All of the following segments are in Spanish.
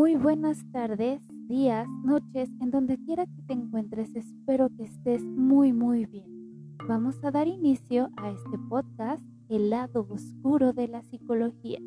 Muy buenas tardes, días, noches, en donde quiera que te encuentres, espero que estés muy muy bien. Vamos a dar inicio a este podcast, El lado oscuro de la psicología.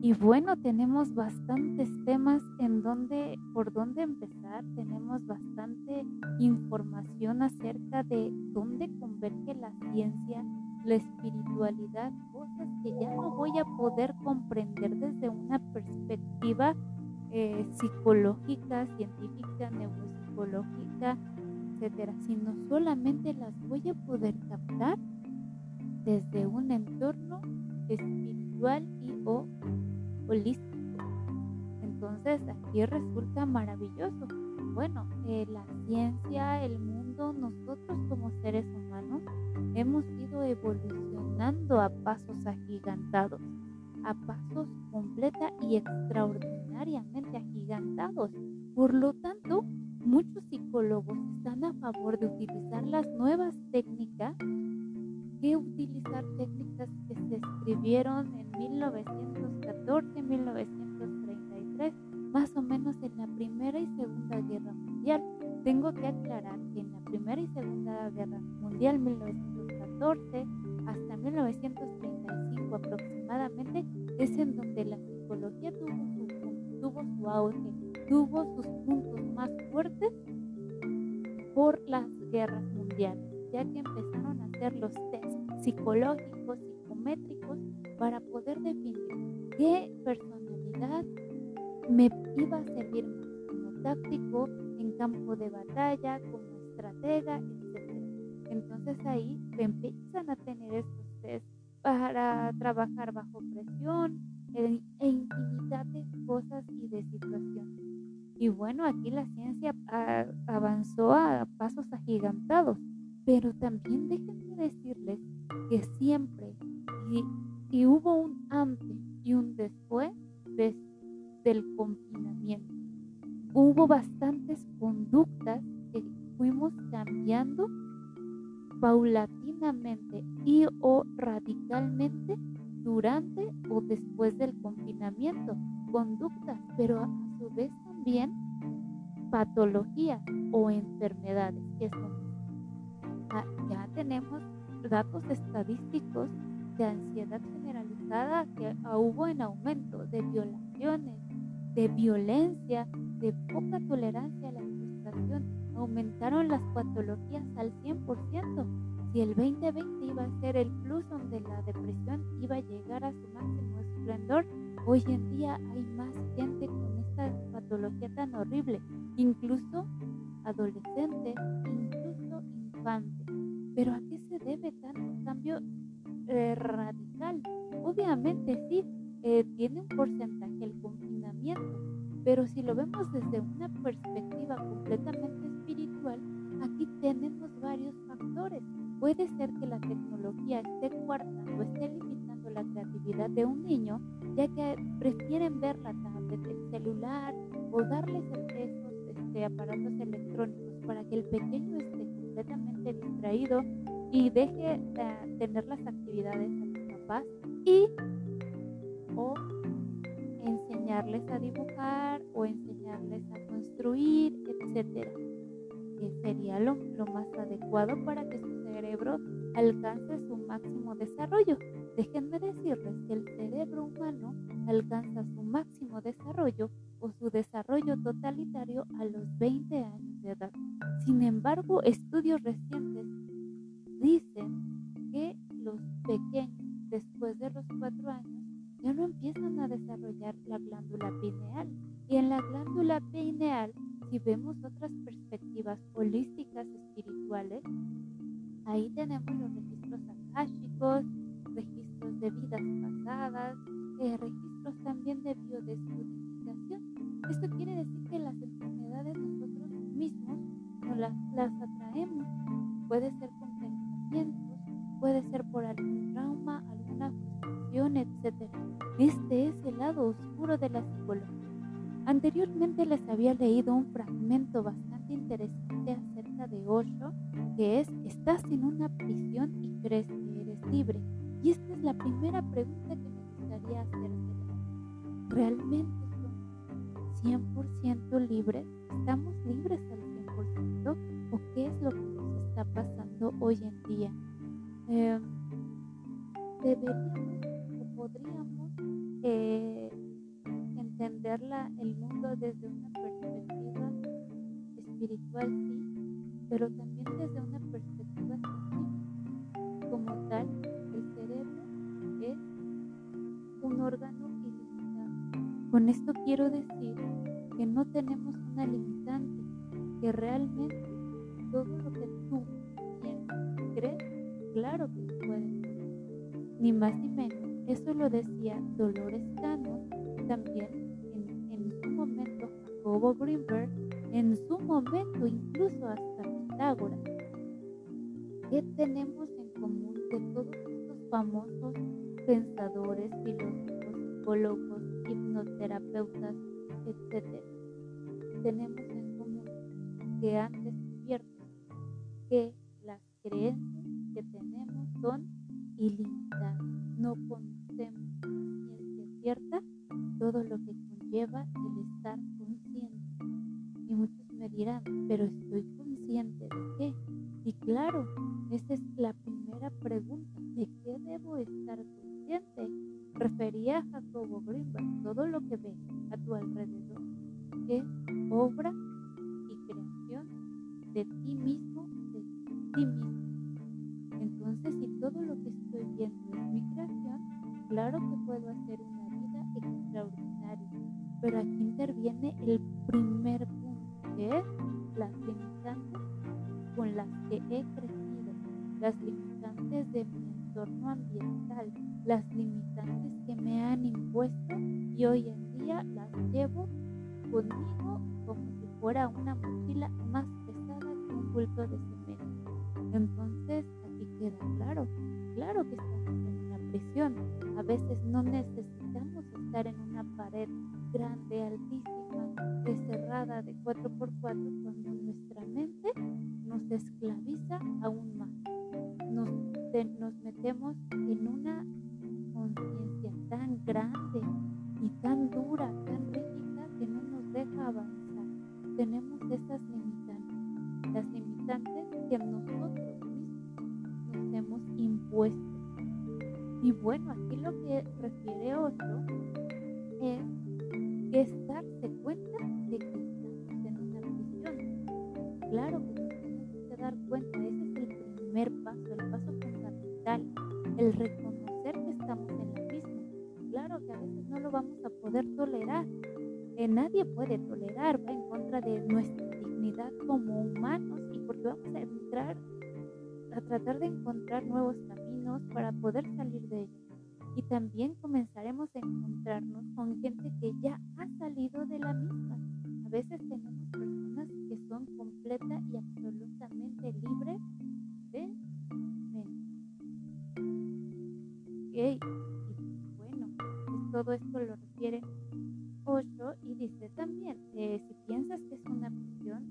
Y bueno, tenemos bastantes temas en donde, por dónde empezar, tenemos bastante información acerca de dónde converge la ciencia, la espiritualidad, cosas que ya no voy a poder comprender desde una perspectiva eh, psicológica, científica, neuropsicológica, etcétera, sino solamente las voy a poder captar desde un entorno espiritual y o holístico. Entonces aquí resulta maravilloso. Bueno, eh, la ciencia, el mundo, nosotros como seres humanos hemos ido evolucionando a pasos agigantados, a pasos completa y extraordinariamente agigantados. Por lo tanto, muchos psicólogos están a favor de utilizar las nuevas técnicas que utilizar técnicas que se escribieron en 1914, 1933, más o menos en la Primera y Segunda Guerra Mundial. Tengo que aclarar que en la Primera y Segunda Guerra Mundial, 1914 hasta 1935 aproximadamente, es en donde la psicología tuvo su, tuvo su auge, tuvo sus puntos más fuertes por las guerras mundiales, ya que empezaron a hacer los psicológicos, psicométricos, para poder definir qué personalidad me iba a servir como táctico en campo de batalla, como estratega. Entonces ahí empiezan a tener estos test para trabajar bajo presión e, infinidad de cosas y de situaciones. Y bueno, aquí la ciencia avanzó a pasos agigantados, pero también déjenme decirles que siempre y, hubo un antes y un después del confinamiento. Hubo bastantes conductas que fuimos cambiando paulatinamente y o radicalmente durante o después del confinamiento. Conductas, pero a su vez también patologías o enfermedades ah, ya tenemos datos estadísticos de ansiedad generalizada que hubo en aumento, de violaciones, de violencia, de poca tolerancia a la aumentaron las patologías al 100%. Si el 2020 iba a ser el plus donde la depresión iba a llegar a su máximo esplendor, hoy en día hay más gente con esta patología tan horrible, incluso adolescentes, incluso infantes. Pero ¿a qué se debe tanto cambio eh, radical? Obviamente sí, eh, tiene un porcentaje el confinamiento, pero si lo vemos desde una perspectiva completamente espiritual, aquí tenemos varios factores. Puede ser que la tecnología esté coartando, esté limitando la creatividad de un niño, ya que prefieren ver la tablet, el celular o darles esos este, aparatos electrónicos para que el pequeño esté completamente distraído y deje de tener las actividades a sus papás y enseñarles a dibujar o enseñarles a construir, etcétera. Que sería lo, lo más adecuado para que su cerebro alcance su máximo desarrollo. Déjenme decirles que el cerebro humano alcanza su máximo desarrollo o su desarrollo totalitario a los 20 años de edad. Sin embargo, estudios recientes dicen que los pequeños después de los 4 años ya no empiezan a desarrollar la glándula pineal. Y en la glándula pineal, si vemos otras perspectivas holísticas espirituales, ahí tenemos los registros akáshicos, registros de vidas pasadas, eh, registros también de biodescodificación. Esto quiere decir que las enfermedades nosotros mismos no las, las atraemos. Puede ser fragmento bastante interesante acerca de Osho, que es, estás en una prisión y crees que eres libre. Y esta es la primera pregunta que me gustaría hacérsela. ¿Realmente somos 100% libres? ¿Estamos libres al 100%? ¿O qué es lo que nos está pasando hoy en día? Eh, deberíamos o podríamos eh, entender el mundo desde perspectiva espiritual, sí, pero también desde una perspectiva científica. Como tal, el cerebro es un órgano ilimitado. Con esto quiero decir que no tenemos una limitante, que realmente todo lo que tú piensas, crees, claro que se puede ni más ni menos. Eso lo decía Dolores Cannon, también en, en su momento Jacobo Greenberg, en su momento incluso hasta Pitágoras. ¿Qué tenemos en común de todos estos famosos pensadores, filósofos, psicólogos, hipnoterapeutas, etcétera? Tenemos en común que han descubierto que las creencias que tenemos son ilimitadas. No conocemos ciencia cierta todo lo que conlleva el estar consciente. Y muchos me dirán, pero estoy consciente de qué. Y claro, esa es la primera pregunta. ¿De qué debo estar consciente? Refería Jacobo Greenberg, todo lo que ves a tu alrededor es obra y creación de ti mismo, de ti mismo. Entonces, si todo lo que estoy viendo es mi creación, claro que puedo hacer una vida extraordinaria. Pero aquí interviene el primer es las limitantes con las que he crecido, las limitantes de mi entorno ambiental, las limitantes que me han impuesto y hoy en día las llevo conmigo como si fuera una mochila más pesada que un bulto de cemento. Entonces, queda claro. Claro que estamos en una prisión. A veces no necesitamos estar en una pared grande, altísima, cerrada de 4x4 cuando nuestra mente nos esclaviza aún más. Nos, nos metemos en una conciencia tan grande y tan dura, tan rígida que no nos deja avanzar. Tenemos esas limitantes, las limitantes que nosotros hemos impuesto. Y bueno, aquí lo que refiere otro es en la misma. Claro que a veces no lo vamos a poder tolerar. Eh, nadie puede tolerar, va en contra de nuestra dignidad como humanos y porque vamos a entrar a tratar de encontrar nuevos caminos para poder salir de ellos. Y también comenzaremos a encontrarnos con gente que ya ha salido de la misma. A veces tenemos personas que son completa y absolutamente libres todo esto lo refiere Osho y dice también, eh, si piensas que es una prisión,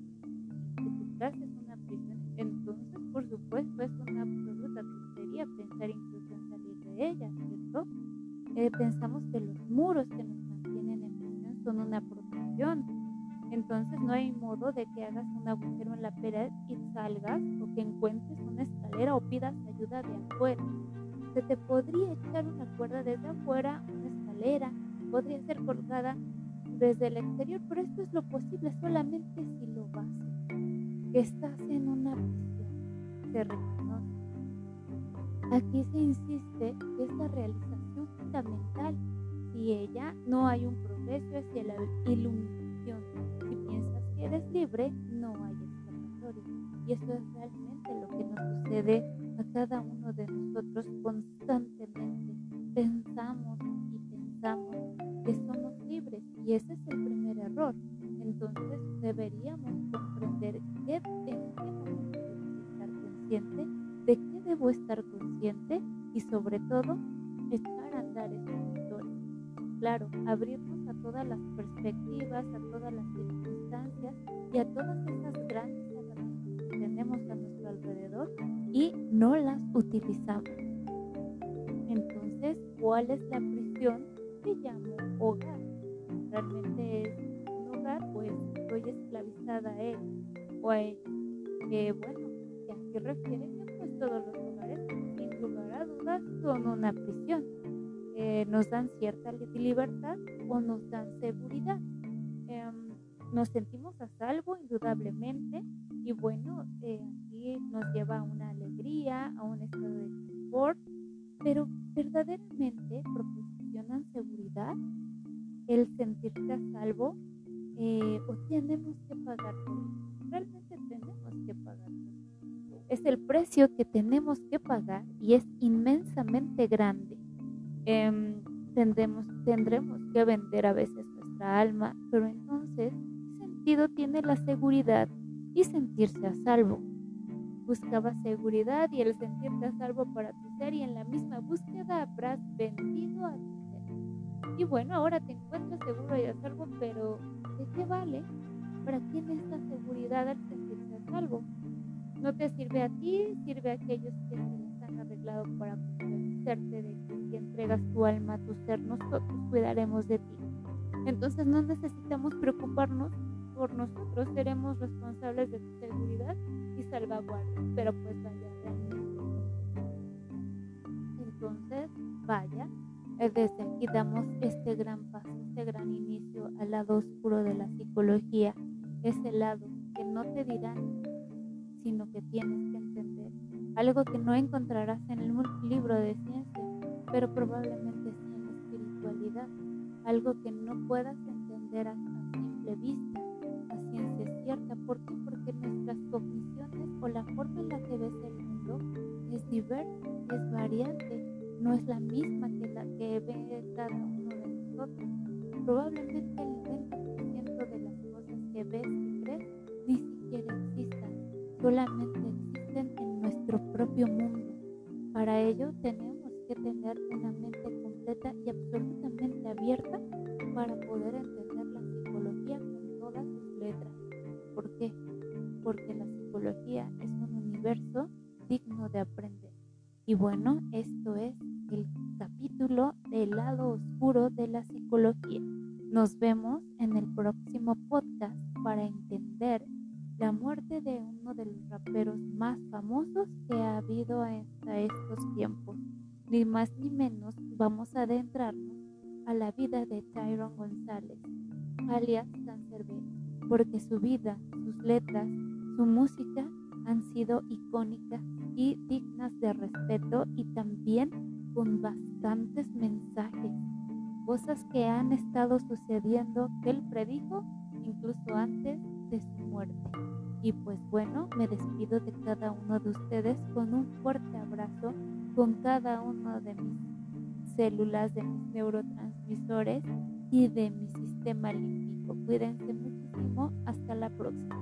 que tu casa es una prisión, entonces por supuesto es una absoluta tontería pensar incluso en salir de ella, ¿cierto? Eh, pensamos que los muros que nos mantienen en prisión son una protección. Entonces no hay modo de que hagas un agujero en la pared y salgas o que encuentres una escalera o pidas ayuda de afuera. Se te podría echar una cuerda desde afuera, escalera, podría ser colgada desde el exterior, pero esto es lo posible solamente si lo haces. Que estás en una se reconoce. Aquí se insiste que es la realización fundamental. Si ella no hay un progreso hacia la iluminación. Si piensas que eres libre, no hay escapatoria. Y eso es realmente lo que nos sucede a cada uno de nosotros constantemente. Pensamos y ese es el primer error. Entonces deberíamos comprender que tenemos de qué debo estar consciente y sobre todo echar a andar esa historia. Claro, abrirnos a todas las perspectivas, a todas las circunstancias y a todas esas grandes herramientas que tenemos a nuestro alrededor y no las utilizamos. Entonces, ¿cuál es la prisión? que llamo hogar. Realmente es un hogar, pues estoy esclavizada a él o a ella. Que bueno, ¿a qué refiere que pues todos los hogares, sin lugar a dudas, son una prisión. Eh, nos dan cierta libertad o nos dan seguridad. Em, nos sentimos a salvo, indudablemente, y bueno, eh, aquí nos lleva a una alegría, a un estado de confort, pero verdaderamente proporcionan seguridad el sentirse a salvo eh, o tenemos que pagar por eso. Realmente tenemos que pagar por eso. Es el precio que tenemos que pagar y es inmensamente grande. Em, tendremos, que vender a veces nuestra alma, pero entonces, ¿qué sentido tiene la seguridad y sentirse a salvo? Buscaba seguridad y el sentirte a salvo para tu ser y en la misma búsqueda habrás vendido a tu. Y bueno, ahora te encuentras seguro y a salvo, pero ¿de qué vale? ¿Para quién es la seguridad al sentirse a salvo? No te sirve a ti, sirve a aquellos que les han arreglado para convencerte de que si entregas tu alma a tu ser, nosotros cuidaremos de ti. Entonces no necesitamos preocuparnos por nosotros, seremos responsables de tu seguridad y salvaguarda, pero pues vaya realmente. Entonces, vaya, desde aquí damos este gran paso, este gran inicio al lado oscuro de la psicología, ese lado que no te dirán, sino que tienes que entender, algo que no encontrarás en el libro de ciencia, pero probablemente sí en la espiritualidad, algo que no puedas entender a, simple vista, a ciencia cierta. ¿Por qué? Porque nuestras cogniciones o la forma en la que ves el mundo es diversa, es variante, no es la misma que la que ve cada uno de nosotros. Probablemente el 90% de las cosas que ves y crees ni siquiera existan, solamente existen en nuestro propio mundo. Para ello tenemos que tener una mente completa y absolutamente abierta para poder entender la psicología con todas sus letras. ¿Por qué? Porque la psicología es un universo digno de aprender. Y bueno, esto es el capítulo del lado oscuro de la psicología. Nos vemos en el próximo podcast para entender la muerte de uno de los raperos más famosos que ha habido hasta estos tiempos ni más ni menos vamos a adentrarnos a la vida de Tyrone González, alias Cancerbero, porque su vida, sus letras, su música han sido icónicas y dignas de respeto y también con bastantes mensajes, cosas que han estado sucediendo que él predijo incluso antes de su muerte. Y pues bueno, me despido de cada uno de ustedes con un fuerte abrazo, con cada uno de mis células, de mis neurotransmisores y de mi sistema límbico. Cuídense muchísimo. Hasta la próxima.